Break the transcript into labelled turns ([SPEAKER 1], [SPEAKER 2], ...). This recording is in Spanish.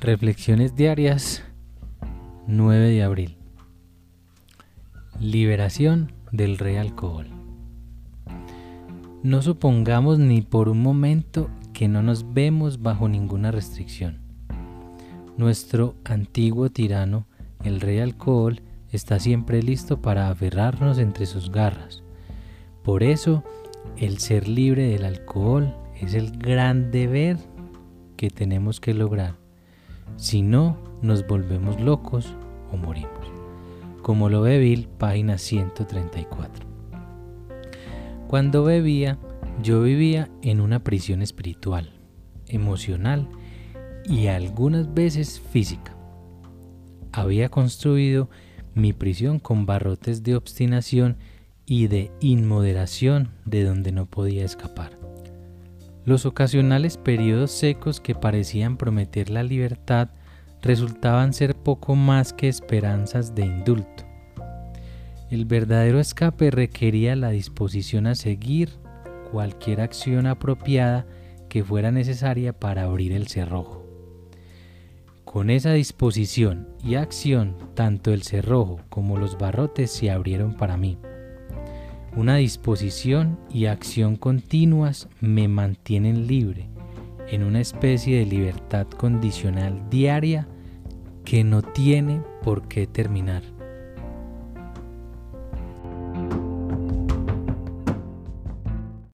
[SPEAKER 1] Reflexiones diarias 9 de abril. Liberación del rey alcohol. No supongamos ni por un momento que no nos vemos bajo ninguna restricción. Nuestro antiguo tirano, el rey alcohol, está siempre listo para aferrarnos entre sus garras. Por eso, el ser libre del alcohol es el gran deber que tenemos que lograr si no, nos volvemos locos o morimos. Como lo ve Bill, página 134. Cuando bebía, yo vivía en una prisión espiritual, emocional y algunas veces física. Había construido mi prisión con barrotes de obstinación y de inmoderación de donde no podía escapar. Los ocasionales periodos secos que parecían prometer la libertad resultaban ser poco más que esperanzas de indulto. El verdadero escape requería la disposición a seguir cualquier acción apropiada que fuera necesaria para abrir el cerrojo. Con esa disposición y acción, tanto el cerrojo como los barrotes se abrieron para mí. Una disposición y acción continuas me mantienen libre, en una especie de libertad condicional diaria que no tiene por qué terminar.